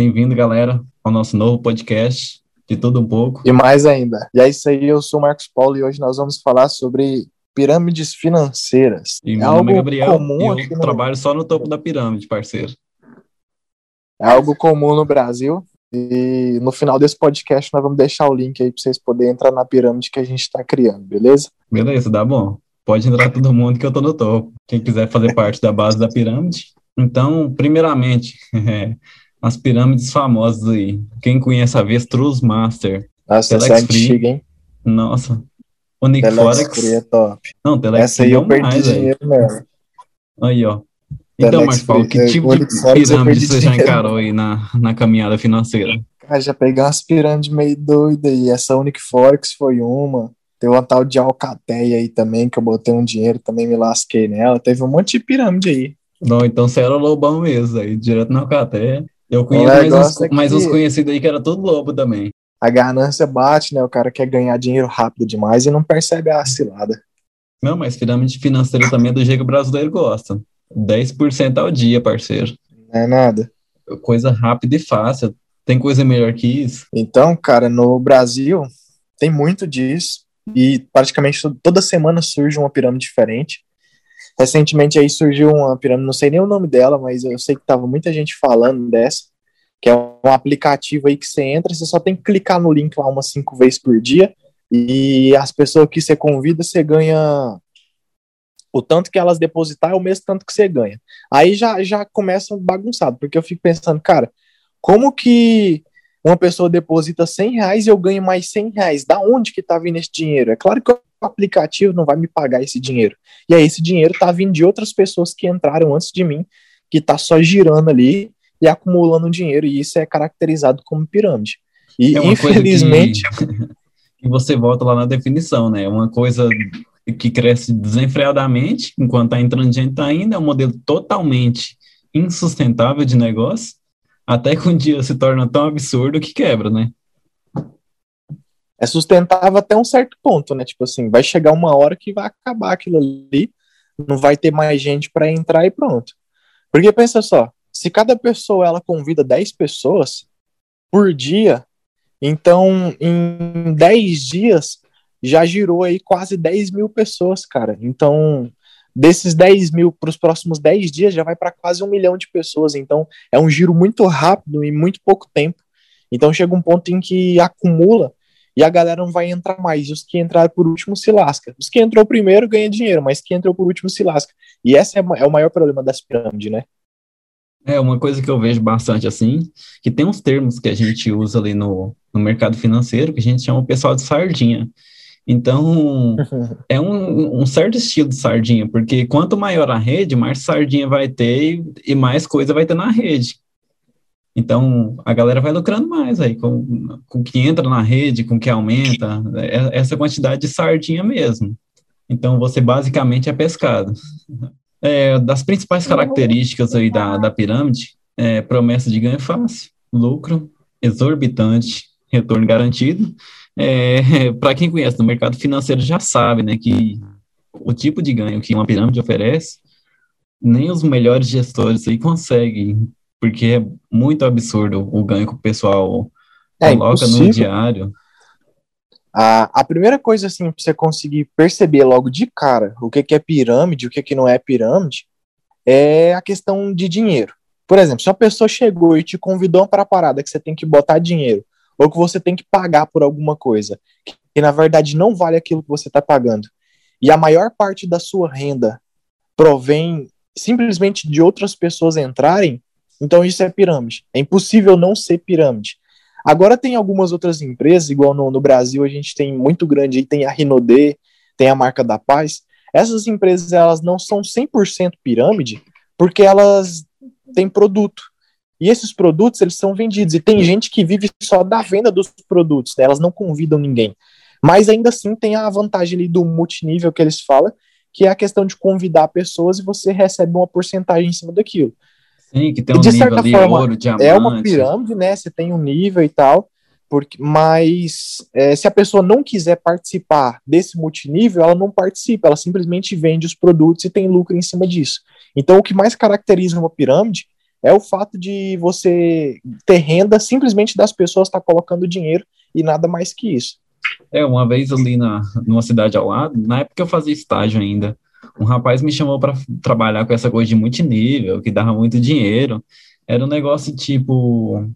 Bem-vindo, galera, ao nosso novo podcast de tudo um pouco. E mais ainda. E é isso aí, eu sou o Marcos Paulo e hoje nós vamos falar sobre pirâmides financeiras. E é meu algo nome é Gabriel comum eu no- trabalho só no topo da pirâmide, parceiro. É algo comum no Brasil. E no final desse podcast nós vamos deixar o link aí para vocês poderem entrar na pirâmide que a gente está criando, beleza? Beleza, dá bom. Pode entrar todo mundo que eu tô no topo. Quem quiser fazer parte da base da pirâmide. Então, primeiramente, as pirâmides famosas aí. Quem conhece a Avestruz Master? Nossa, essa é Telex Free. antiga, hein? Nossa. Telex Uniforex. Free é top. Não, Telex Essa aí é eu perdi mais, dinheiro mesmo. Aí, ó. Então, Telex Marcos que Free, tipo é, de pirâmide você já encarou aí na, na caminhada financeira? Cara, já peguei umas pirâmides meio doidas aí. Essa Uniforex foi uma. Tem uma tal de Alcateia aí também, que eu botei um dinheiro, também me lasquei nela. Teve um monte de pirâmide aí. Não, então você era o lobão mesmo, aí, direto na Alcaté. Eu conheço mais uns, é que- mais uns conhecidos aí que era todo lobo também. A ganância bate, né? O cara quer ganhar dinheiro rápido demais e não percebe a cilada. Não, mas pirâmide financeira também é do jeito que o brasileiro gosta. 10% ao dia, parceiro. Não é nada. Coisa rápida e fácil. Tem coisa melhor que isso? Então, cara, no Brasil tem muito disso e praticamente to- toda semana surge uma pirâmide diferente. Recentemente aí surgiu uma pirâmide, não sei nem o nome dela, mas eu sei que tava muita gente falando dessa, que é um aplicativo aí que você entra, você só tem que clicar no link lá umas cinco vezes por dia e as pessoas que você convida, você ganha o tanto que elas depositar é o mesmo tanto que você ganha. Aí já, já começa bagunçado, porque eu fico pensando, cara, como que uma pessoa deposita 100 reais e eu ganho mais 100 reais? Da onde que tá vindo esse dinheiro? É claro que o aplicativo não vai me pagar esse dinheiro. E aí esse dinheiro tá vindo de outras pessoas que entraram antes de mim, que tá só girando ali e acumulando dinheiro, e isso é caracterizado como pirâmide. E É infelizmente, que você volta lá na definição, né? É uma coisa que cresce desenfreadamente, enquanto tá entrando gente indo, é um modelo totalmente insustentável de negócio, até que um dia se torna tão absurdo que quebra, né? é sustentável até um certo ponto, né? Tipo assim, vai chegar uma hora que vai acabar aquilo ali, não vai ter mais gente para entrar e pronto. Porque pensa só, se cada pessoa ela convida 10 pessoas por dia, então em 10 dias já girou aí quase 10 mil pessoas, cara. Então, desses 10 mil para os próximos 10 dias já vai para quase um milhão de pessoas. Então, é um giro muito rápido e muito pouco tempo. Então, chega um ponto em que acumula e a galera não vai entrar mais. Os que entraram por último se lasca. Os que entrou primeiro ganha dinheiro, mas quem entrou por último se lasca. E esse é, é o maior problema das pirâmides, né? É uma coisa que eu vejo bastante assim, que tem uns termos que a gente usa ali no, no mercado financeiro que a gente chama o pessoal de sardinha. Então, é um, um certo estilo de sardinha, porque quanto maior a rede, mais sardinha vai ter e, e mais coisa vai ter na rede. Então, a galera vai lucrando mais aí, com, o que entra na rede, com o que aumenta, é- essa quantidade de sardinha mesmo. Então, você basicamente é pescado. É, das principais características aí da, da pirâmide, é promessa de ganho fácil, lucro exorbitante, retorno garantido. É, para quem conhece no mercado financeiro já sabe, né, que o tipo de ganho que uma pirâmide oferece, nem os melhores gestores aí conseguem, porque é muito absurdo o ganho que o pessoal É coloca no impossível. diário. A, a primeira coisa, assim, pra você conseguir perceber logo de cara o que, que é pirâmide, o que, que não é pirâmide, é a questão de dinheiro. Por exemplo, se uma pessoa chegou e te convidou para a parada que você tem que botar dinheiro, ou que você tem que pagar por alguma coisa, que, na verdade não vale aquilo que você está pagando, e a maior parte da sua renda provém simplesmente de outras pessoas entrarem, então isso é pirâmide. É impossível não ser pirâmide. Agora tem algumas outras empresas, igual no, no Brasil a gente tem muito grande aí, tem a Rinode, tem a marca da Paz. Essas empresas elas não são 100% pirâmide, porque elas têm produto. E esses produtos eles são vendidos e tem gente que vive só da venda dos produtos, né? elas não convidam ninguém. Mas ainda assim tem a vantagem ali do multinível que eles falam, que é a questão de convidar pessoas e você recebe uma porcentagem em cima daquilo. Sim, que tem E um de nível certa ali, forma, ouro, diamante. É uma pirâmide, né? Você tem um nível e tal, porque, mas é, se a pessoa não quiser participar desse multinível, ela não participa, ela simplesmente vende os produtos e tem lucro em cima disso. Então, o que mais caracteriza uma pirâmide é o fato de você ter renda simplesmente das pessoas estar tá colocando dinheiro e nada mais que isso. É, uma vez ali na, numa cidade ao lado, na época eu fazia estágio ainda, um rapaz me chamou para trabalhar com essa coisa de multinível, que dava muito dinheiro. Era um negócio tipo,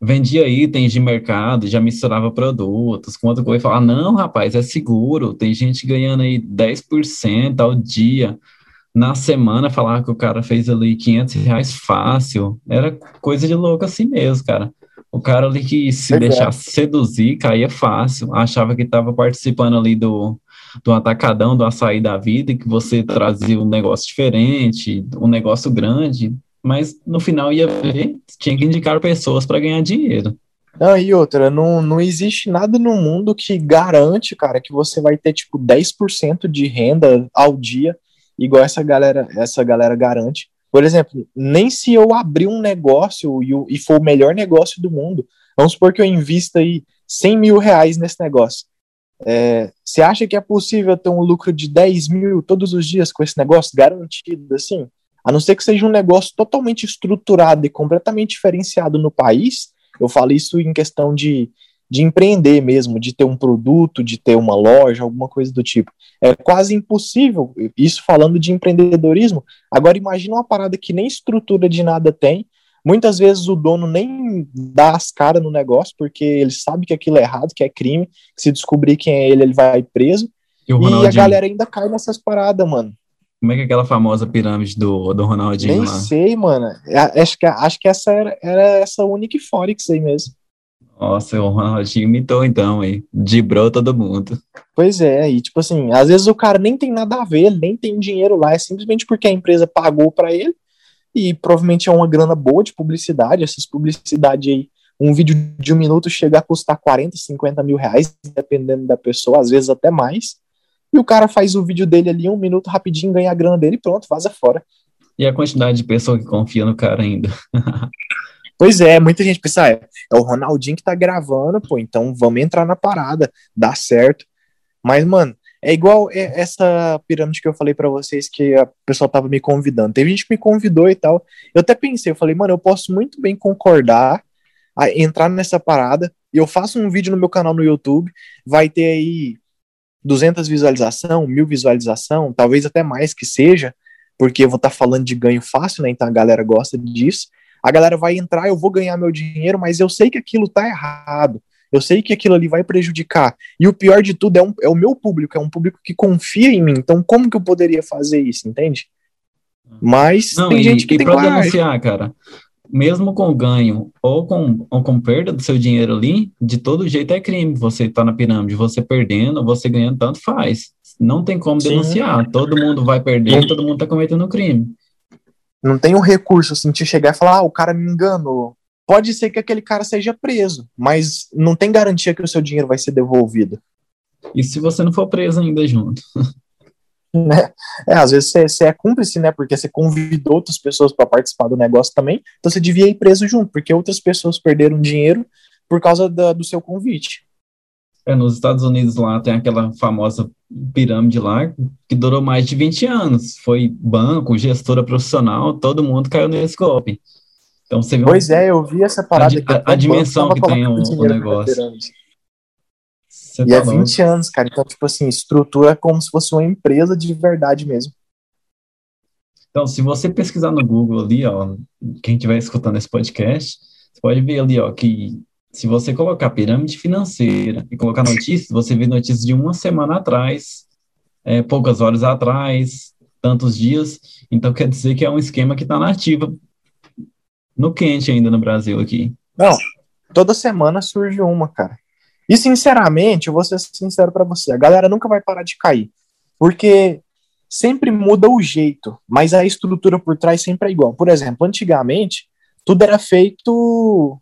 vendia itens de mercado, já misturava produtos, com outra coisa, falava, não, rapaz, é seguro, tem gente ganhando aí 10% ao dia, na semana falava que o cara fez ali 500 reais fácil, era coisa de louco assim mesmo, cara. O cara ali que se é deixasse seduzir, caía fácil, achava que estava participando ali do, do atacadão, do açaí da vida, que você trazia um negócio diferente, um negócio grande, mas no final ia ver, tinha que indicar pessoas para ganhar dinheiro. Não, e outra, não, não existe nada no mundo que garante, cara, que você vai ter tipo 10% de renda ao dia, igual essa galera, essa galera garante. Por exemplo, nem se eu abrir um negócio e, e for o melhor negócio do mundo, vamos supor que eu invista aí 100 mil reais nesse negócio. É, você acha que é possível ter um lucro de 10 mil todos os dias com esse negócio garantido assim? A não ser que seja um negócio totalmente estruturado e completamente diferenciado no país, eu falo isso em questão de, de empreender mesmo, de ter um produto, de ter uma loja, alguma coisa do tipo. É quase impossível, isso falando de empreendedorismo. Agora imagina uma parada que nem estrutura de nada tem, Muitas vezes o dono nem dá as caras no negócio, porque ele sabe que aquilo é errado, que é crime, que se descobrir quem é ele, ele vai preso. E, e a galera ainda cai nessas paradas, mano. Como é que é aquela famosa pirâmide do, do Ronaldinho Nem lá? sei, mano. É, acho que, acho que essa era, era essa única Forex aí mesmo. Nossa, o Ronaldinho imitou então aí. Dibrou todo mundo. Pois é, e tipo assim, às vezes o cara nem tem nada a ver, nem tem dinheiro lá, é simplesmente porque a empresa pagou para ele e provavelmente é uma grana boa de publicidade, essas publicidades aí, um vídeo de um minuto chega a custar 40, 50 mil reais, dependendo da pessoa, às vezes até mais, e o cara faz o vídeo dele ali, um minuto rapidinho, ganha a grana dele e pronto, vaza fora. E a quantidade de pessoa que confia no cara ainda. pois é, muita gente pensa, ah, é, é o Ronaldinho que tá gravando, pô, então vamos entrar na parada, dá certo. Mas, mano, é igual essa pirâmide que eu falei para vocês que a pessoa tava me convidando. Teve gente que me convidou e tal. Eu até pensei, eu falei, mano, eu posso muito bem concordar a entrar nessa parada. E eu faço um vídeo no meu canal no YouTube, vai ter aí 200 visualização, mil visualização, talvez até mais que seja, porque eu vou estar tá falando de ganho fácil, né? Então a galera gosta disso. A galera vai entrar, eu vou ganhar meu dinheiro, mas eu sei que aquilo tá errado. Eu sei que aquilo ali vai prejudicar. E o pior de tudo é, um, é o meu público, é um público que confia em mim. Então, como que eu poderia fazer isso, entende? Mas Não, tem e, gente que e tem pra denunciar, cara, mesmo com ganho ou com, ou com perda do seu dinheiro ali, de todo jeito é crime. Você tá na pirâmide, você perdendo, você ganhando, tanto faz. Não tem como Sim. denunciar. Todo mundo vai perder, todo mundo tá cometendo crime. Não tem um recurso assim de chegar e falar, ah, o cara me enganou pode ser que aquele cara seja preso, mas não tem garantia que o seu dinheiro vai ser devolvido. E se você não for preso ainda junto? Né? É, às vezes você, você, é cúmplice, né? Porque você convidou outras pessoas para participar do negócio também, então você devia ir preso junto, porque outras pessoas perderam dinheiro por causa da, do seu convite. É, nos Estados Unidos lá tem aquela famosa pirâmide lá que durou mais de 20 anos. Foi banco, gestora profissional, todo mundo caiu nesse golpe. Então você Pois um, é, eu vi essa parada a, a, a dimensão que tem o, o negócio. Você e tá é 20 anos, cara. Então, tipo assim, estrutura como se fosse uma empresa de verdade mesmo. Então, se você pesquisar no Google ali, ó, quem estiver escutando esse podcast, você pode ver ali, ó, que se você colocar pirâmide financeira e colocar notícias, você vê notícias de uma semana atrás, é, poucas horas atrás, tantos dias. Então, quer dizer que é um esquema que está na ativa no quente ainda no Brasil aqui. Não, toda semana surge uma, cara. E sinceramente, eu vou ser sincero para você, a galera nunca vai parar de cair, porque sempre muda o jeito, mas a estrutura por trás sempre é igual. Por exemplo, antigamente tudo era feito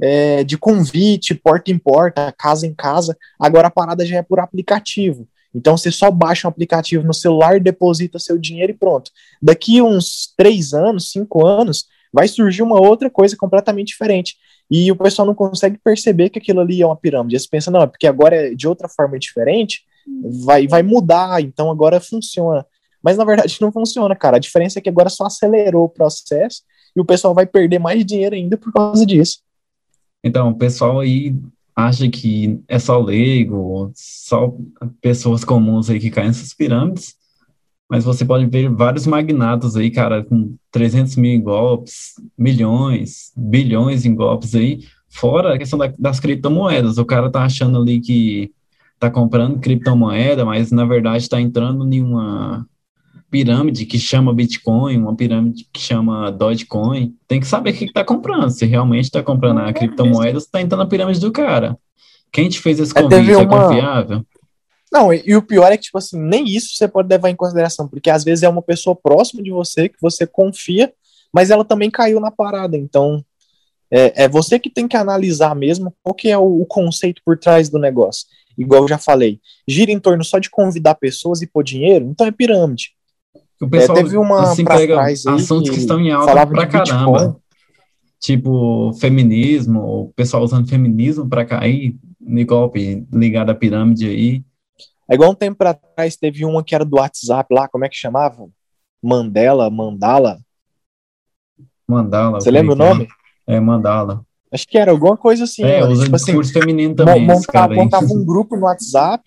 é, de convite, porta em porta, casa em casa. Agora a parada já é por aplicativo. Então você só baixa um aplicativo no celular, deposita seu dinheiro e pronto. Daqui uns três anos, cinco anos, vai surgir uma outra coisa completamente diferente. E o pessoal não consegue perceber que aquilo ali é uma pirâmide. Eles pensam, não, é porque agora é de outra forma diferente, vai, vai mudar, então agora funciona. Mas na verdade não funciona, cara. A diferença é que agora só acelerou o processo e o pessoal vai perder mais dinheiro ainda por causa disso. Então, o pessoal aí acha que é só leigo, só pessoas comuns aí que caem nessas pirâmides, mas você pode ver vários magnatos aí, cara, com 300 mil golpes, milhões, bilhões em golpes aí, fora a questão da, das criptomoedas. O cara tá achando ali que tá comprando criptomoeda, mas na verdade está entrando em uma pirâmide que chama Bitcoin, uma pirâmide que chama Dogecoin. Tem que saber o que está comprando. Se realmente está comprando a criptomoeda, você está entrando na pirâmide do cara. Quem te fez esse é, convite é, uma... é confiável? Não, e, e, o pior é que, tipo assim, nem isso você pode levar em consideração, porque às vezes é uma pessoa próxima de você, que você confia, mas ela também caiu na parada. Então, é, é você que tem que analisar mesmo qual que é o, o conceito por trás do negócio igual eu já falei, gira em torno só de convidar pessoas e pôr dinheiro, então é pirâmide. O pessoal é, teve uma assim, pega assuntos que estão em alta pra caramba. Bitcoin. Tipo, feminismo, o pessoal usando feminismo para cair no golpe ligado à pirâmide aí. É igual um tempo atrás teve uma que era do WhatsApp lá, como é que chamava? Mandela, Mandala. Mandala. Você lembra o nome? É, Mandala. Acho que era alguma coisa assim. É, usa tipo assim, discurso assim, feminino também. Montava, montava um grupo no WhatsApp,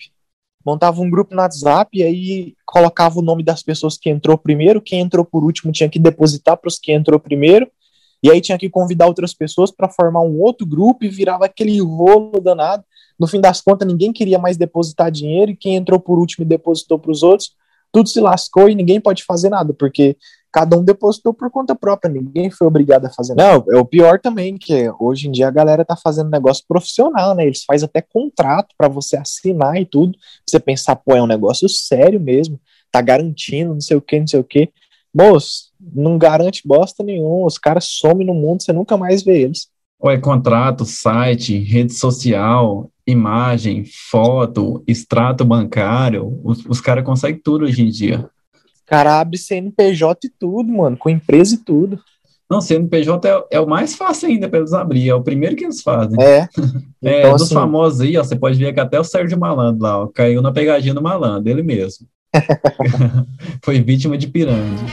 montava um grupo no WhatsApp e aí colocava o nome das pessoas que entrou primeiro, quem entrou por último tinha que depositar para os que entrou primeiro, e aí tinha que convidar outras pessoas para formar um outro grupo e virava aquele rolo danado. No fim das contas, ninguém queria mais depositar dinheiro e quem entrou por último e depositou para os outros, tudo se lascou e ninguém pode fazer nada, porque cada um depositou por conta própria, ninguém foi obrigado a fazer nada. Não, é o pior também, que hoje em dia a galera tá fazendo negócio profissional, né? Eles fazem até contrato para você assinar e tudo. Você pensar, pô, é um negócio sério mesmo, tá garantindo, não sei o que, não sei o que. Moço, não garante bosta nenhuma, os caras somem no mundo, você nunca mais vê eles. Ou é contrato, site, rede social, imagem, foto, extrato bancário, os, os caras conseguem tudo hoje em dia cara abre CNPJ e tudo, mano, com empresa e tudo. Não, CNPJ é, é o mais fácil ainda para eles abrir, é o primeiro que eles fazem. É. é então, dos assim, famosos aí, ó, você pode ver que até o Sérgio Malandro lá, ó, caiu na pegadinha do malandro, ele mesmo. Foi vítima de pirâmide.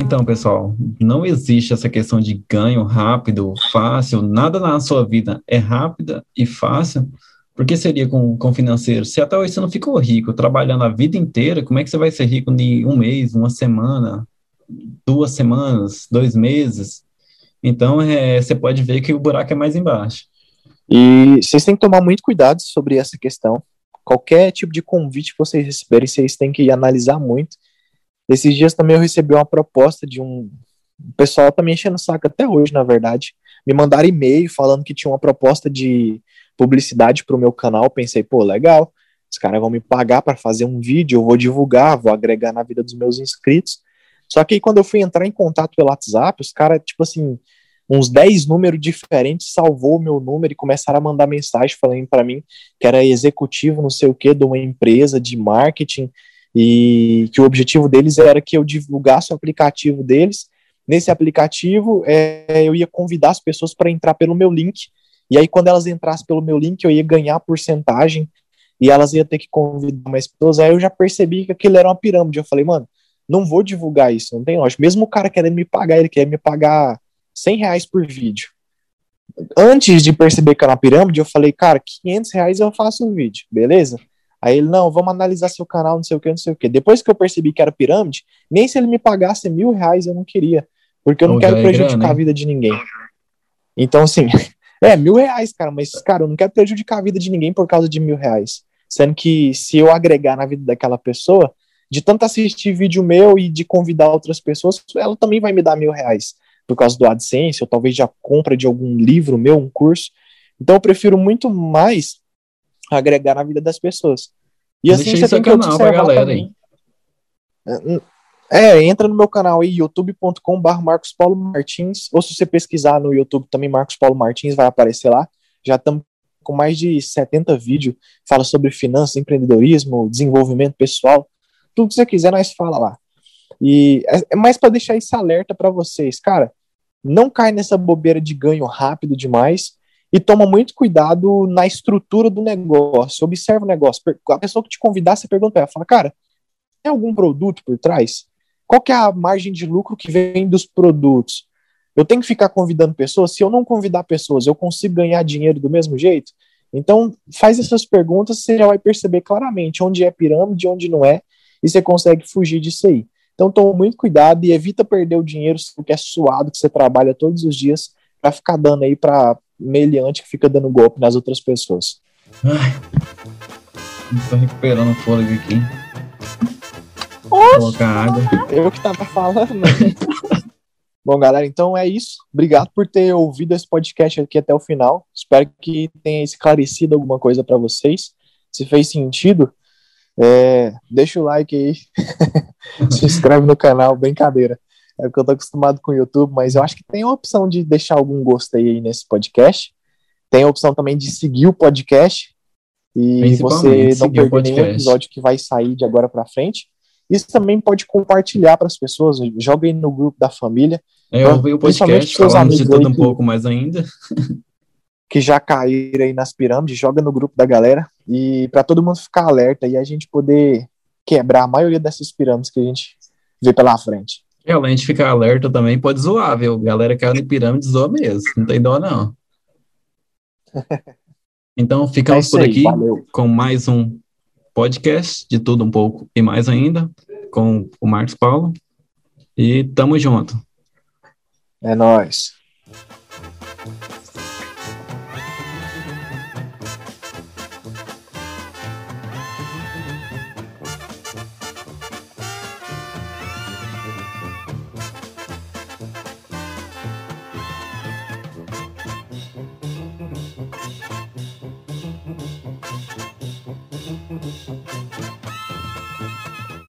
Então, pessoal, não existe essa questão de ganho rápido, fácil, nada na sua vida é rápida e fácil, por que seria com, com financeiro? Se até hoje você não ficou rico, trabalhando a vida inteira, como é que você vai ser rico em um mês, uma semana, duas semanas, dois meses? Então, é, você pode ver que o buraco é mais embaixo. E vocês têm que tomar muito cuidado sobre essa questão. Qualquer tipo de convite que vocês receberem, vocês têm que analisar muito. Esses dias também eu recebi uma proposta de um. O pessoal tá me enchendo o saco até hoje, na verdade. Me mandaram e-mail falando que tinha uma proposta de publicidade para o meu canal, pensei, pô, legal, os caras vão me pagar para fazer um vídeo, eu vou divulgar, vou agregar na vida dos meus inscritos. Só que aí quando eu fui entrar em contato pelo WhatsApp, os caras, tipo assim, uns 10 números diferentes, salvou o meu número e começaram a mandar mensagem falando para mim que era executivo, não sei o que, de uma empresa de marketing e que o objetivo deles era que eu divulgasse o aplicativo deles. Nesse aplicativo, é, eu ia convidar as pessoas para entrar pelo meu link e aí, quando elas entrassem pelo meu link, eu ia ganhar porcentagem e elas iam ter que convidar mais pessoas. Aí eu já percebi que aquilo era uma pirâmide. Eu falei, mano, não vou divulgar isso, não tem lógica. Mesmo o cara querendo me pagar, ele quer me pagar 100 reais por vídeo. Antes de perceber que era uma pirâmide, eu falei, cara, 500 reais eu faço um vídeo, beleza? Aí ele, não, vamos analisar seu canal, não sei o que, não sei o que. Depois que eu percebi que era pirâmide, nem se ele me pagasse mil reais eu não queria, porque eu não, não quero é prejudicar grana, a vida de ninguém. Então, assim, É, mil reais, cara, mas, cara, eu não quero prejudicar a vida de ninguém por causa de mil reais. Sendo que se eu agregar na vida daquela pessoa, de tanto assistir vídeo meu e de convidar outras pessoas, ela também vai me dar mil reais por causa do AdSense, ou talvez já compra de algum livro meu, um curso. Então eu prefiro muito mais agregar na vida das pessoas. E assim Deixa você tem que observar galera também. Aí. É, entra no meu canal aí, youtube.com.br Marcos Paulo Martins, ou se você pesquisar no YouTube também Marcos Paulo Martins, vai aparecer lá. Já estamos com mais de 70 vídeos, fala sobre finanças, empreendedorismo, desenvolvimento pessoal, tudo que você quiser, nós fala lá. E é, é mais para deixar esse alerta para vocês, cara, não cai nessa bobeira de ganho rápido demais e toma muito cuidado na estrutura do negócio. Observa o negócio. A pessoa que te convidar, você pergunta para ela, fala, cara, tem algum produto por trás? Qual que é a margem de lucro que vem dos produtos? Eu tenho que ficar convidando pessoas? Se eu não convidar pessoas, eu consigo ganhar dinheiro do mesmo jeito? Então, faz essas perguntas, você já vai perceber claramente onde é pirâmide, onde não é, e você consegue fugir disso aí. Então, tome muito cuidado e evita perder o dinheiro que é suado, que você trabalha todos os dias, para ficar dando aí para meliante que fica dando golpe nas outras pessoas. Ai, tô recuperando o fôlego aqui. Oxe, Colocar água. Eu que tava falando. Né? Bom, galera, então é isso. Obrigado por ter ouvido esse podcast aqui até o final. Espero que tenha esclarecido alguma coisa para vocês. Se fez sentido, é, deixa o like aí. Se inscreve no canal, brincadeira. É porque eu tô acostumado com o YouTube, mas eu acho que tem a opção de deixar algum gosto aí nesse podcast. Tem a opção também de seguir o podcast. E você não perder nenhum episódio que vai sair de agora para frente. Isso também pode compartilhar para as pessoas, joga aí no grupo da família. É, eu vi o podcast falando de tudo um pouco mais ainda. Que já caíram aí nas pirâmides, joga no grupo da galera e para todo mundo ficar alerta e a gente poder quebrar a maioria dessas pirâmides que a gente vê pela frente. E além de ficar alerta também, pode zoar, viu? Galera que caiu em pirâmide zoa mesmo, não tem dó não. Então ficamos é por aqui valeu. com mais um podcast de tudo um pouco e mais ainda com o Marcos Paulo. E tamo junto. É nós.